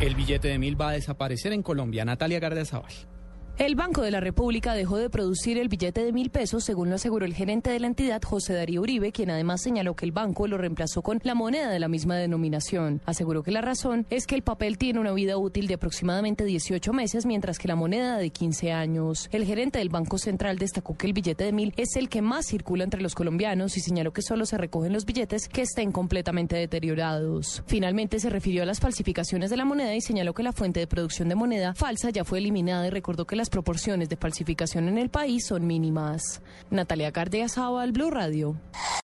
El billete de mil va a desaparecer en Colombia. Natalia Gardiazabal. El Banco de la República dejó de producir el billete de mil pesos, según lo aseguró el gerente de la entidad, José Darío Uribe, quien además señaló que el banco lo reemplazó con la moneda de la misma denominación. Aseguró que la razón es que el papel tiene una vida útil de aproximadamente 18 meses, mientras que la moneda de 15 años. El gerente del Banco Central destacó que el billete de mil es el que más circula entre los colombianos y señaló que solo se recogen los billetes que estén completamente deteriorados. Finalmente se refirió a las falsificaciones de la moneda y señaló que la fuente de producción de moneda falsa ya fue eliminada y recordó que la las proporciones de falsificación en el país son mínimas. Natalia Cardia al Blue Radio.